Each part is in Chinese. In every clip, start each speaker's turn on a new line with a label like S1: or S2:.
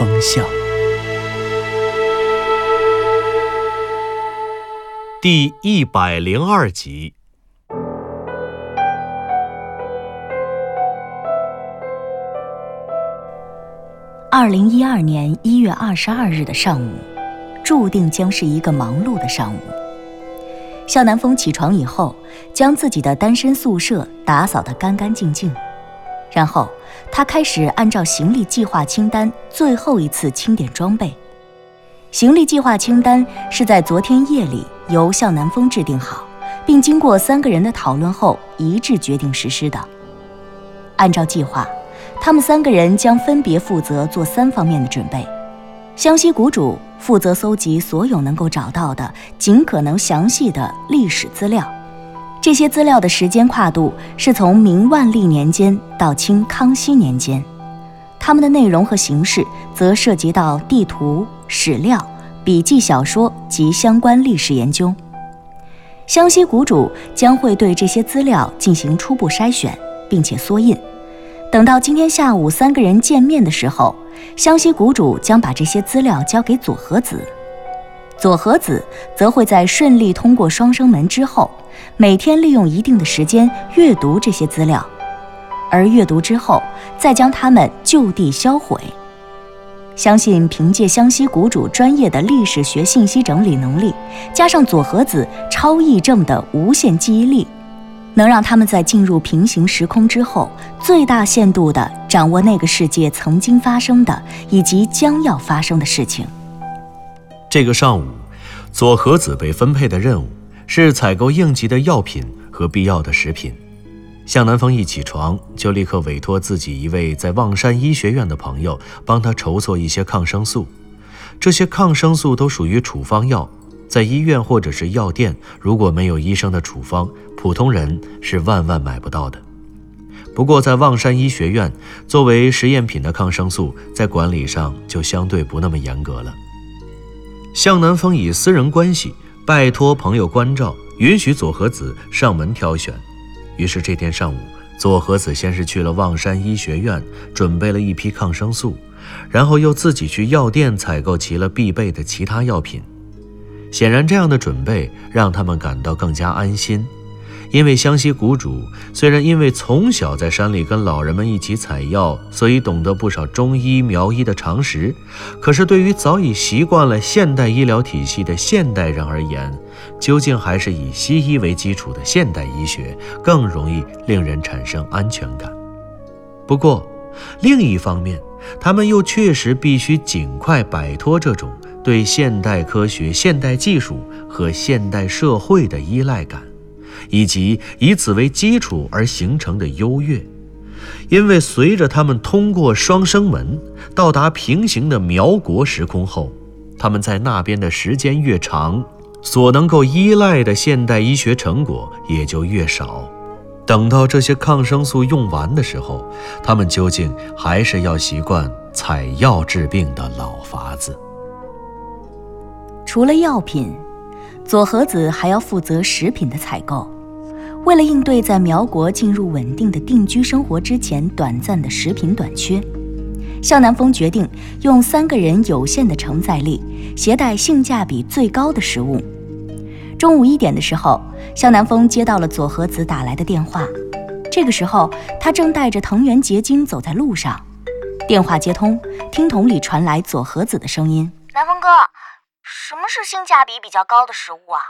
S1: 风向》第一百零二集。
S2: 二零一二年一月二十二日的上午，注定将是一个忙碌的上午。向南风起床以后，将自己的单身宿舍打扫得干干净净，然后他开始按照行李计划清单最后一次清点装备。行李计划清单是在昨天夜里由向南风制定好，并经过三个人的讨论后一致决定实施的。按照计划。他们三个人将分别负责做三方面的准备。湘西谷主负责搜集所有能够找到的尽可能详细的历史资料，这些资料的时间跨度是从明万历年间到清康熙年间。它们的内容和形式则涉及到地图、史料、笔记小说及相关历史研究。湘西谷主将会对这些资料进行初步筛选，并且缩印。等到今天下午三个人见面的时候，湘西谷主将把这些资料交给佐和子，佐和子则会在顺利通过双生门之后，每天利用一定的时间阅读这些资料，而阅读之后再将它们就地销毁。相信凭借湘西谷主专业的历史学信息整理能力，加上佐和子超忆症的无限记忆力。能让他们在进入平行时空之后，最大限度地掌握那个世界曾经发生的以及将要发生的事情。
S1: 这个上午，佐和子被分配的任务是采购应急的药品和必要的食品。向南风一起床就立刻委托自己一位在望山医学院的朋友帮他筹措一些抗生素。这些抗生素都属于处方药。在医院或者是药店，如果没有医生的处方，普通人是万万买不到的。不过，在望山医学院，作为实验品的抗生素，在管理上就相对不那么严格了。向南风以私人关系拜托朋友关照，允许佐和子上门挑选。于是这天上午，佐和子先是去了望山医学院，准备了一批抗生素，然后又自己去药店采购齐了必备的其他药品。显然，这样的准备让他们感到更加安心，因为湘西谷主虽然因为从小在山里跟老人们一起采药，所以懂得不少中医苗医的常识，可是对于早已习惯了现代医疗体系的现代人而言，究竟还是以西医为基础的现代医学更容易令人产生安全感。不过，另一方面，他们又确实必须尽快摆脱这种。对现代科学、现代技术和现代社会的依赖感，以及以此为基础而形成的优越，因为随着他们通过双生门到达平行的苗国时空后，他们在那边的时间越长，所能够依赖的现代医学成果也就越少。等到这些抗生素用完的时候，他们究竟还是要习惯采药治病的老法子。
S2: 除了药品，左和子还要负责食品的采购。为了应对在苗国进入稳定的定居生活之前短暂的食品短缺，向南风决定用三个人有限的承载力，携带性价比最高的食物。中午一点的时候，向南风接到了左和子打来的电话。这个时候，他正带着藤原结晶走在路上。电话接通，听筒里传来左和子的声音：“
S3: 南风哥。”什么是性价比比较高的食物啊？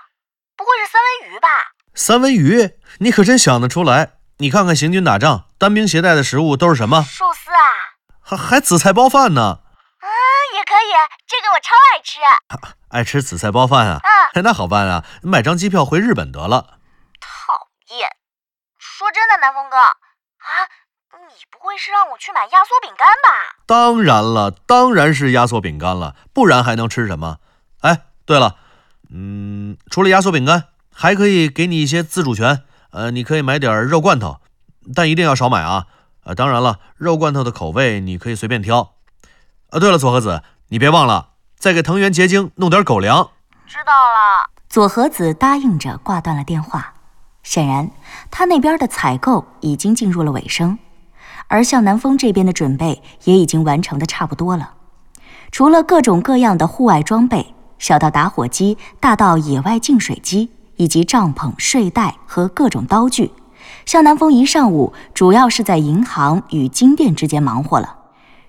S3: 不会是三文鱼吧？
S1: 三文鱼，你可真想得出来！你看看行军打仗单兵携带的食物都是什么？
S3: 寿司啊，
S1: 还还紫菜包饭呢。
S3: 嗯，也可以，这个我超爱吃。
S1: 爱吃紫菜包饭啊？
S3: 嗯，
S1: 那好办啊，买张机票回日本得了。
S3: 讨厌！说真的，南风哥啊，你不会是让我去买压缩饼干吧？
S1: 当然了，当然是压缩饼干了，不然还能吃什么？哎，对了，嗯，除了压缩饼干，还可以给你一些自主权。呃，你可以买点肉罐头，但一定要少买啊。呃，当然了，肉罐头的口味你可以随便挑。啊，对了，左和子，你别忘了再给藤原结晶弄点狗粮。
S3: 知道了。
S2: 左和子答应着挂断了电话。显然，他那边的采购已经进入了尾声，而向南风这边的准备也已经完成的差不多了。除了各种各样的户外装备，小到打火机，大到野外净水机，以及帐篷、睡袋和各种刀具，向南风一上午主要是在银行与金店之间忙活了。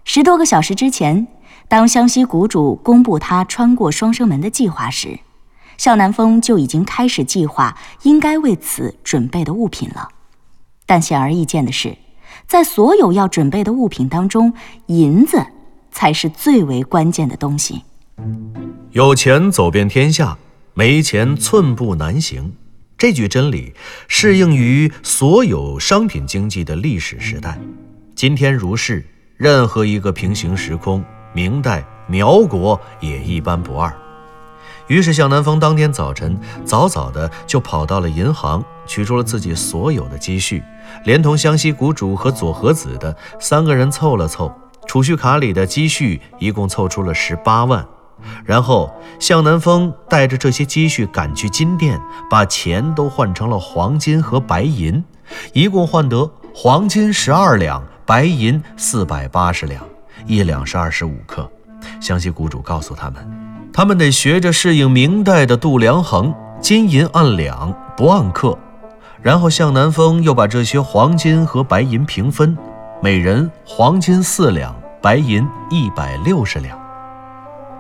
S2: 十多个小时之前，当湘西谷主公布他穿过双生门的计划时。向南风就已经开始计划应该为此准备的物品了，但显而易见的是，在所有要准备的物品当中，银子才是最为关键的东西。
S1: 有钱走遍天下，没钱寸步难行。这句真理适应于所有商品经济的历史时代，今天如是，任何一个平行时空，明代、苗国也一般不二。于是，向南风当天早晨早早的就跑到了银行，取出了自己所有的积蓄，连同湘西谷主和左和子的三个人凑了凑，储蓄卡里的积蓄一共凑出了十八万。然后，向南风带着这些积蓄赶去金店，把钱都换成了黄金和白银，一共换得黄金十二两，白银四百八十两，一两是二十五克。湘西谷主告诉他们。他们得学着适应明代的度量衡，金银按两，不按克。然后向南风又把这些黄金和白银平分，每人黄金四两，白银一百六十两。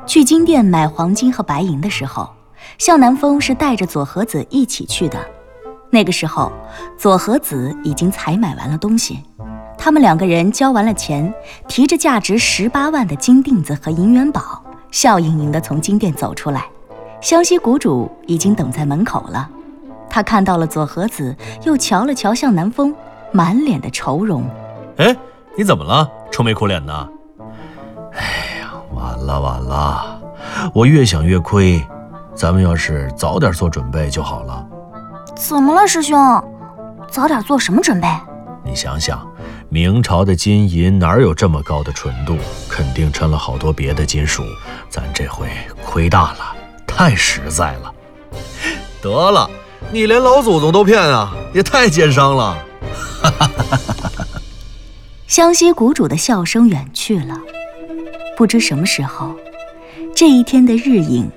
S2: 去金店买黄金和白银的时候，向南风是带着左和子一起去的。那个时候，左和子已经采买完了东西，他们两个人交完了钱，提着价值十八万的金锭子和银元宝。笑盈盈地从金店走出来，湘西谷主已经等在门口了。他看到了左和子，又瞧了瞧向南风，满脸的愁容。
S1: 哎，你怎么了？愁眉苦脸的。哎，完了晚了！我越想越亏。咱们要是早点做准备就好了。
S3: 怎么了，师兄？早点做什么准备？
S1: 你想想。明朝的金银哪有这么高的纯度？肯定掺了好多别的金属。咱这回亏大了，太实在了。得了，你连老祖宗都骗啊，也太奸商了！哈哈哈哈哈！
S2: 湘西谷主的笑声远去了。不知什么时候，这一天的日影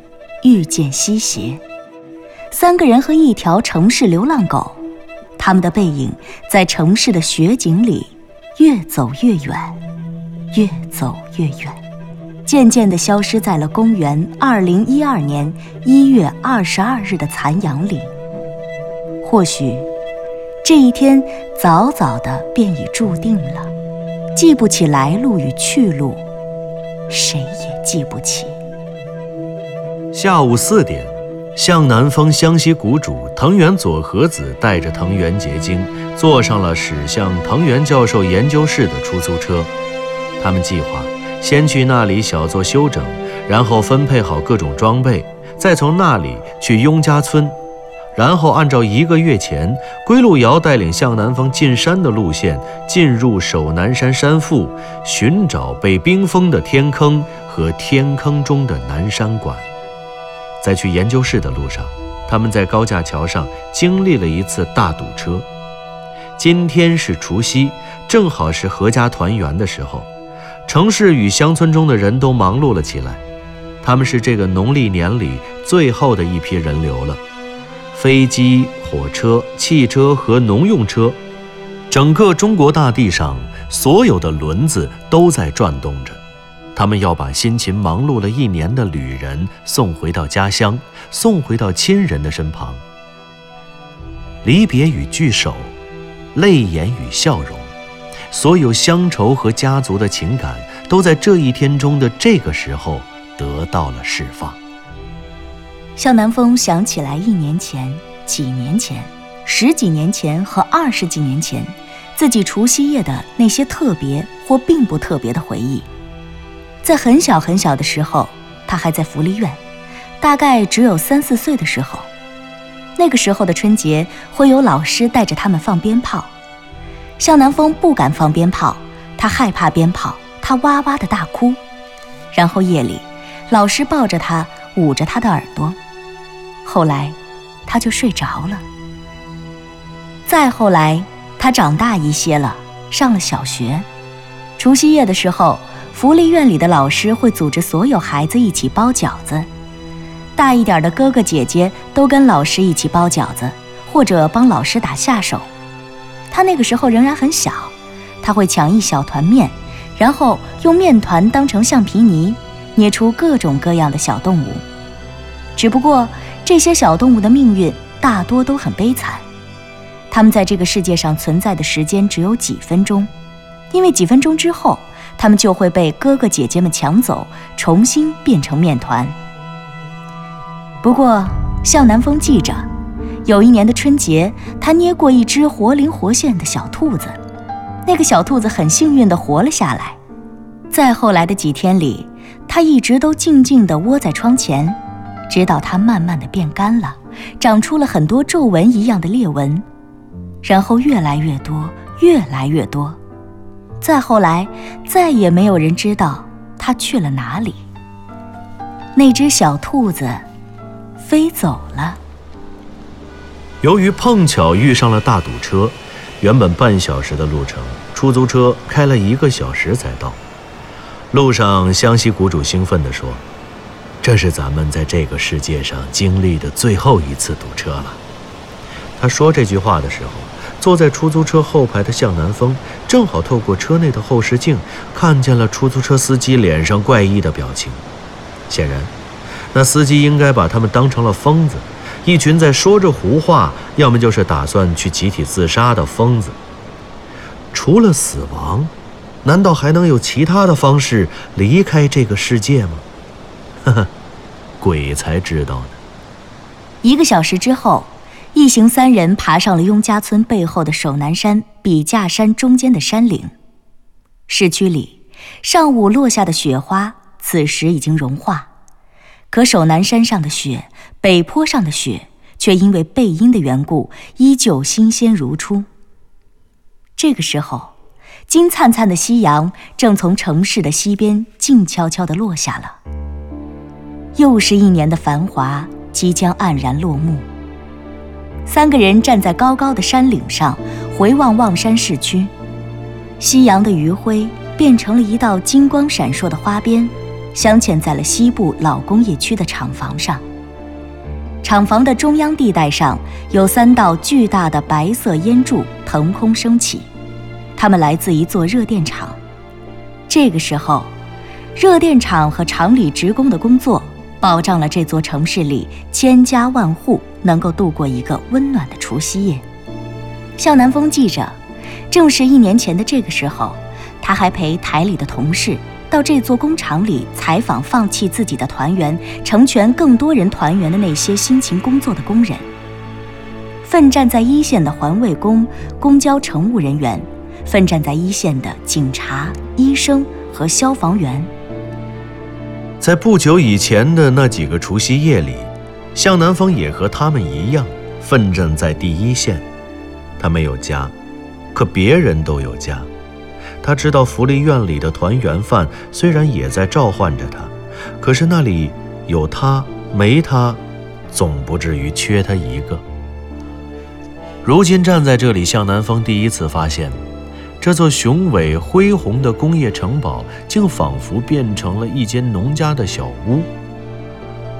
S2: 愈见西斜。三个人和一条城市流浪狗，他们的背影在城市的雪景里。越走越远，越走越远，渐渐地消失在了公元二零一二年一月二十二日的残阳里。或许，这一天早早的便已注定了，记不起来路与去路，谁也记不起。
S1: 下午四点。向南峰湘西谷主藤原佐和子带着藤原结晶坐上了驶向藤原教授研究室的出租车。他们计划先去那里小做休整，然后分配好各种装备，再从那里去雍家村，然后按照一个月前归路遥带领向南方进山的路线，进入守南山山腹，寻找被冰封的天坑和天坑中的南山馆。在去研究室的路上，他们在高架桥上经历了一次大堵车。今天是除夕，正好是阖家团圆的时候，城市与乡村中的人都忙碌了起来。他们是这个农历年里最后的一批人流了。飞机、火车、汽车和农用车，整个中国大地上所有的轮子都在转动着。他们要把辛勤忙碌了一年的旅人送回到家乡，送回到亲人的身旁。离别与聚首，泪眼与笑容，所有乡愁和家族的情感，都在这一天中的这个时候得到了释放。
S2: 向南风想起来，一年前、几年前、十几年前和二十几年前，自己除夕夜的那些特别或并不特别的回忆。在很小很小的时候，他还在福利院，大概只有三四岁的时候。那个时候的春节，会有老师带着他们放鞭炮。向南风不敢放鞭炮，他害怕鞭炮，他哇哇的大哭。然后夜里，老师抱着他，捂着他的耳朵。后来，他就睡着了。再后来，他长大一些了，上了小学。除夕夜的时候，福利院里的老师会组织所有孩子一起包饺子。大一点的哥哥姐姐都跟老师一起包饺子，或者帮老师打下手。他那个时候仍然很小，他会抢一小团面，然后用面团当成橡皮泥，捏出各种各样的小动物。只不过这些小动物的命运大多都很悲惨，它们在这个世界上存在的时间只有几分钟，因为几分钟之后，它们就会被哥哥姐姐们抢走，重新变成面团。不过，向南风记着，有一年的春节，他捏过一只活灵活现的小兔子。那个小兔子很幸运地活了下来。再后来的几天里，他一直都静静地窝在窗前，直到它慢慢的变干了，长出了很多皱纹一样的裂纹，然后越来越多，越来越多。再后来，再也没有人知道它去了哪里。那只小兔子。飞走了。
S1: 由于碰巧遇上了大堵车，原本半小时的路程，出租车开了一个小时才到。路上，湘西谷主兴奋地说：“这是咱们在这个世界上经历的最后一次堵车了。”他说这句话的时候，坐在出租车后排的向南风正好透过车内的后视镜看见了出租车司机脸上怪异的表情，显然。那司机应该把他们当成了疯子，一群在说着胡话，要么就是打算去集体自杀的疯子。除了死亡，难道还能有其他的方式离开这个世界吗？呵呵，鬼才知道呢。
S2: 一个小时之后，一行三人爬上了雍家村背后的守南山笔架山中间的山岭。市区里，上午落下的雪花，此时已经融化。可守南山上的雪，北坡上的雪，却因为背阴的缘故，依旧新鲜如初。这个时候，金灿灿的夕阳正从城市的西边静悄悄地落下了。又是一年的繁华即将黯然落幕。三个人站在高高的山岭上，回望望山市区，夕阳的余晖变成了一道金光闪烁的花边。镶嵌在了西部老工业区的厂房上。厂房的中央地带上有三道巨大的白色烟柱腾空升起，它们来自一座热电厂。这个时候，热电厂和厂里职工的工作，保障了这座城市里千家万户能够度过一个温暖的除夕夜。向南风记着，正是一年前的这个时候，他还陪台里的同事。到这座工厂里采访，放弃自己的团员，成全更多人团圆的那些辛勤工作的工人，奋战在一线的环卫工、公交乘务人员，奋战在一线的警察、医生和消防员。
S1: 在不久以前的那几个除夕夜里，向南风也和他们一样，奋战在第一线。他没有家，可别人都有家。他知道福利院里的团圆饭虽然也在召唤着他，可是那里有他没他，总不至于缺他一个。如今站在这里，向南风第一次发现，这座雄伟恢宏的工业城堡，竟仿佛变成了一间农家的小屋。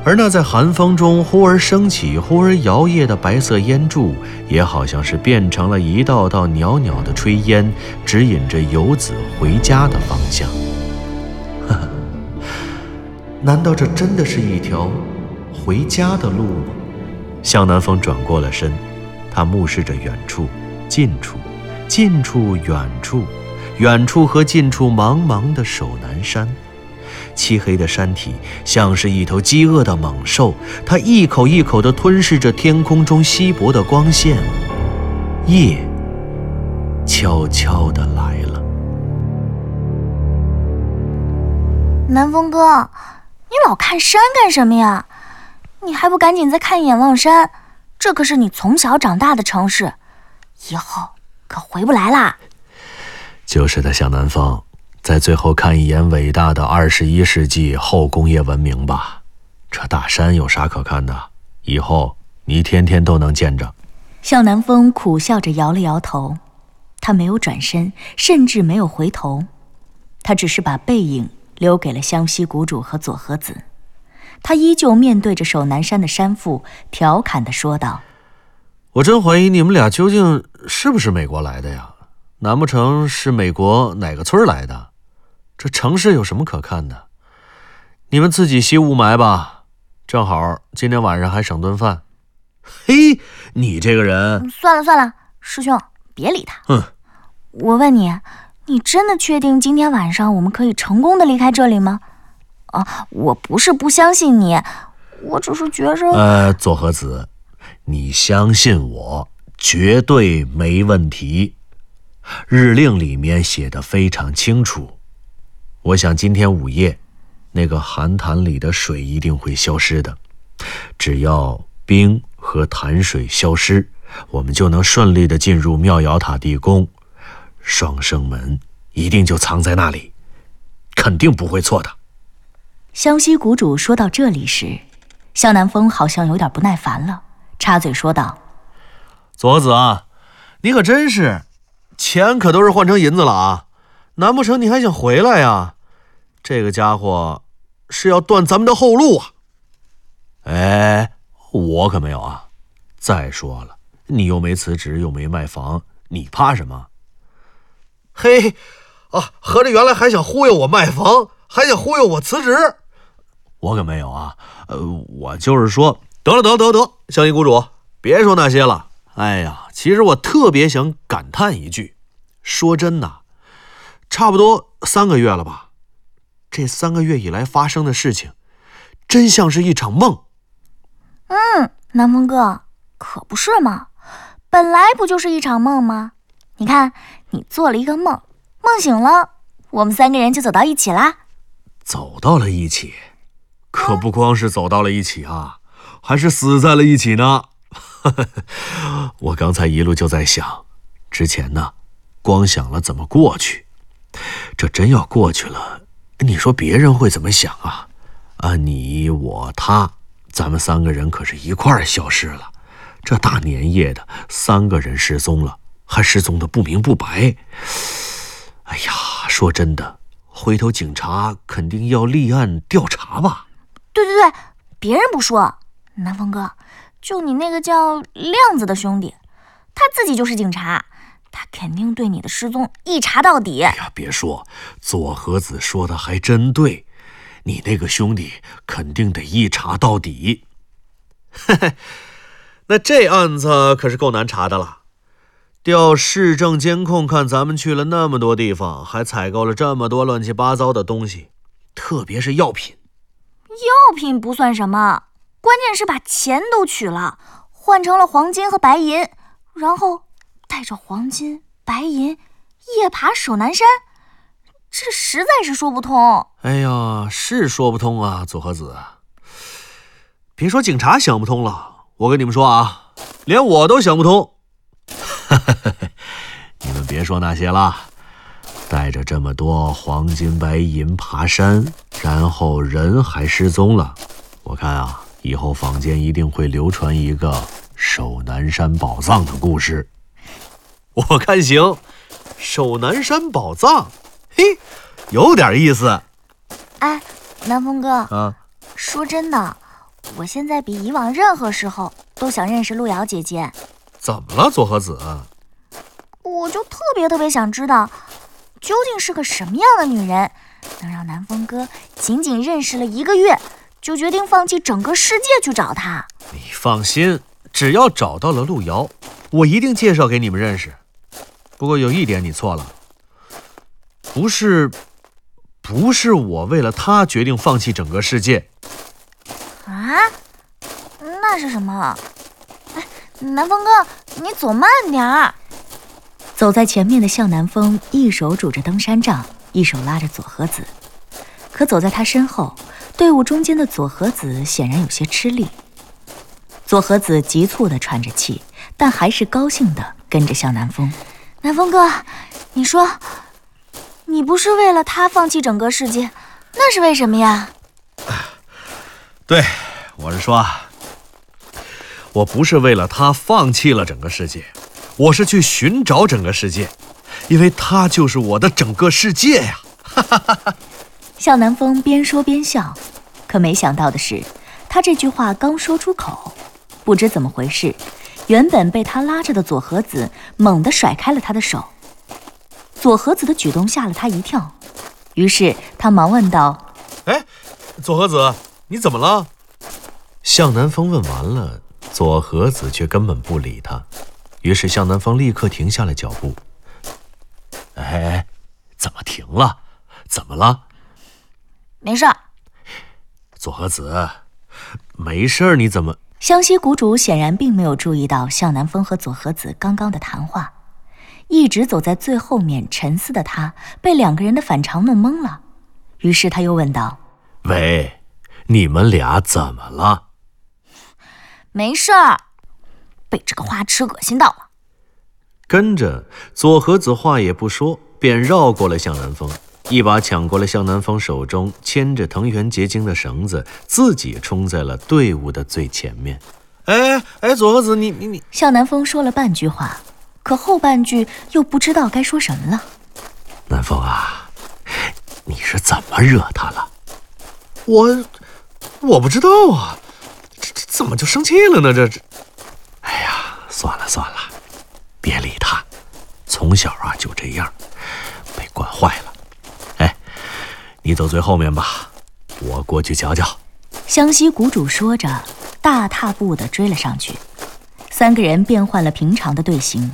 S1: 而那在寒风中忽而升起、忽而摇曳的白色烟柱，也好像是变成了一道道袅袅的炊烟，指引着游子回家的方向。呵呵，难道这真的是一条回家的路吗？向南风转过了身，他目视着远处、近处、近处、远处、远处和近处茫茫的守南山。漆黑的山体像是一头饥饿的猛兽，它一口一口地吞噬着天空中稀薄的光线。夜悄悄地来了。
S2: 南风哥，你老看山干什么呀？你还不赶紧再看一眼望山？这可是你从小长大的城市，以后可回不来啦。
S1: 就是的，向南风，在最后看一眼伟大的二十一世纪后工业文明吧。这大山有啥可看的？以后你天天都能见着。
S4: 向南风苦笑着摇了摇头，他没有转身，甚至没有回头，他只是把背影留给了湘西谷主和佐和子。他依旧面对着守南山的山妇，调侃地说道：“
S1: 我真怀疑你们俩究竟是不是美国来的呀？难不成是美国哪个村来的？这城市有什么可看的？你们自己吸雾霾吧，正好今天晚上还省顿饭。嘿，你这个人……
S2: 算了算了，师兄别理他。
S1: 嗯，
S2: 我问你，你真的确定今天晚上我们可以成功的离开这里吗？”啊，我不是不相信你，我只是觉着……
S1: 呃，左和子，你相信我，绝对没问题。日令里面写的非常清楚。我想今天午夜，那个寒潭里的水一定会消失的。只要冰和潭水消失，我们就能顺利的进入妙瑶塔地宫。双生门一定就藏在那里，肯定不会错的。
S4: 湘西谷主说到这里时，向南风好像有点不耐烦了，插嘴说道：“
S1: 佐子啊，你可真是，钱可都是换成银子了啊！难不成你还想回来呀？这个家伙是要断咱们的后路啊！哎，我可没有啊！再说了，你又没辞职，又没卖房，你怕什么？嘿，啊，合着原来还想忽悠我卖房，还想忽悠我辞职？”我可没有啊，呃，我就是说，得了，得得得，相依谷主，别说那些了。哎呀，其实我特别想感叹一句，说真的，差不多三个月了吧，这三个月以来发生的事情，真像是一场梦。
S2: 嗯，南风哥，可不是嘛，本来不就是一场梦吗？你看，你做了一个梦，梦醒了，我们三个人就走到一起啦，
S1: 走到了一起。可不光是走到了一起啊，还是死在了一起呢。我刚才一路就在想，之前呢，光想了怎么过去，这真要过去了，你说别人会怎么想啊？啊，你我他，咱们三个人可是一块儿消失了。这大年夜的，三个人失踪了，还失踪的不明不白。哎呀，说真的，回头警察肯定要立案调查吧。
S2: 对对对，别人不说，南风哥，就你那个叫亮子的兄弟，他自己就是警察，他肯定对你的失踪一查到底。
S1: 哎呀，别说，左和子说的还真对，你那个兄弟肯定得一查到底。嘿嘿，那这案子可是够难查的了，调市政监控，看咱们去了那么多地方，还采购了这么多乱七八糟的东西，特别是药品。
S2: 药品不算什么，关键是把钱都取了，换成了黄金和白银，然后带着黄金白银夜爬守南山，这实在是说不通。
S1: 哎呀，是说不通啊，左和子。别说警察想不通了，我跟你们说啊，连我都想不通。你们别说那些了。带着这么多黄金白银爬山，然后人还失踪了。我看啊，以后坊间一定会流传一个守南山宝藏的故事。我看行，守南山宝藏，嘿，有点意思。
S2: 哎，南风哥，
S1: 啊，
S2: 说真的，我现在比以往任何时候都想认识路遥姐姐。
S1: 怎么了，左和子？
S2: 我就特别特别想知道。究竟是个什么样的女人，能让南风哥仅仅认识了一个月，就决定放弃整个世界去找他？
S1: 你放心，只要找到了路遥，我一定介绍给你们认识。不过有一点你错了，不是，不是我为了他决定放弃整个世界。
S2: 啊？那是什么？哎，南风哥，你走慢点儿。走在前面的向南风一手拄着登山杖，一手拉着左和子。可走在他身后，队伍中间的左和子显然有些吃力。左和子急促地喘着气，但还是高兴地跟着向南风。
S3: 南风哥，你说，你不是为了他放弃整个世界，那是为什么呀？
S1: 对，我是说，我不是为了他放弃了整个世界，我是去寻找整个世界，因为他就是我的整个世界呀！哈哈哈哈。
S2: 向南风边说边笑，可没想到的是，他这句话刚说出口，不知怎么回事，原本被他拉着的左和子猛地甩开了他的手。左和子的举动吓了他一跳，于是他忙问道：“
S1: 哎，左和子，你怎么了？”向南风问完了，左和子却根本不理他，于是向南风立刻停下了脚步。“哎，怎么停了？怎么了？”
S3: 没事儿，
S1: 左和子，没事儿，你怎么？
S2: 湘西谷主显然并没有注意到向南风和左和子刚刚的谈话，一直走在最后面沉思的他被两个人的反常弄懵了，于是他又问道：“
S1: 喂，你们俩怎么了？”
S3: 没事儿，被这个花痴恶心到了。
S1: 跟着左和子话也不说，便绕过了向南风。一把抢过了向南风手中牵着藤原结晶的绳子，自己冲在了队伍的最前面。哎哎，左和子，你你你！
S2: 向南风说了半句话，可后半句又不知道该说什么了。
S1: 南风啊，你是怎么惹他了？我我不知道啊，这这怎么就生气了呢？这这……哎呀，算了算了，别理他，从小啊就这样，被惯坏了。你走最后面吧，我过去瞧瞧。
S2: 湘西谷主说着，大踏步地追了上去。三个人变换了平常的队形，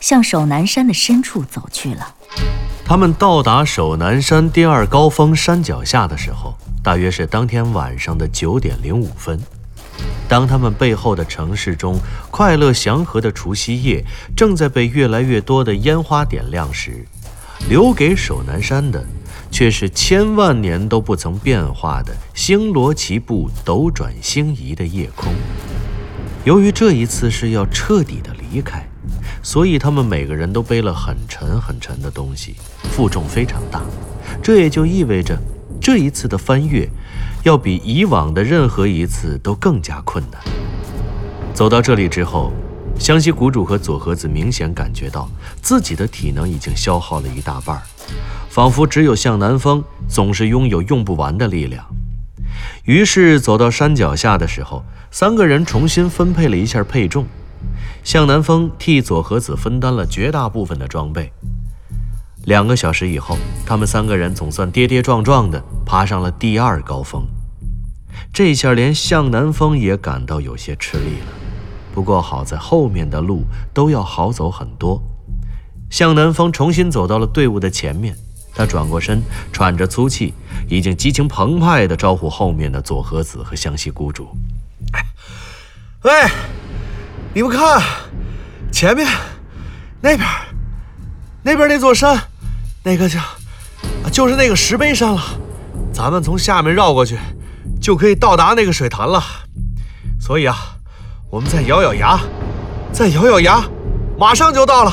S2: 向首南山的深处走去了。
S1: 他们到达首南山第二高峰山脚下的时候，大约是当天晚上的九点零五分。当他们背后的城市中快乐祥和的除夕夜正在被越来越多的烟花点亮时，留给首南山的。却是千万年都不曾变化的星罗棋布、斗转星移的夜空。由于这一次是要彻底的离开，所以他们每个人都背了很沉很沉的东西，负重非常大。这也就意味着，这一次的翻越，要比以往的任何一次都更加困难。走到这里之后，湘西谷主和佐和子明显感觉到自己的体能已经消耗了一大半儿。仿佛只有向南风总是拥有用不完的力量。于是走到山脚下的时候，三个人重新分配了一下配重。向南风替左和子分担了绝大部分的装备。两个小时以后，他们三个人总算跌跌撞撞地爬上了第二高峰。这下连向南风也感到有些吃力了。不过好在后面的路都要好走很多。向南风重新走到了队伍的前面。他转过身，喘着粗气，已经激情澎湃地招呼后面的佐和子和湘西谷主：“喂，你们看，前面那边，那边那座山，那个叫……就是那个石碑山了。咱们从下面绕过去，就可以到达那个水潭了。所以啊，我们再咬咬牙，再咬咬牙，马上就到了。”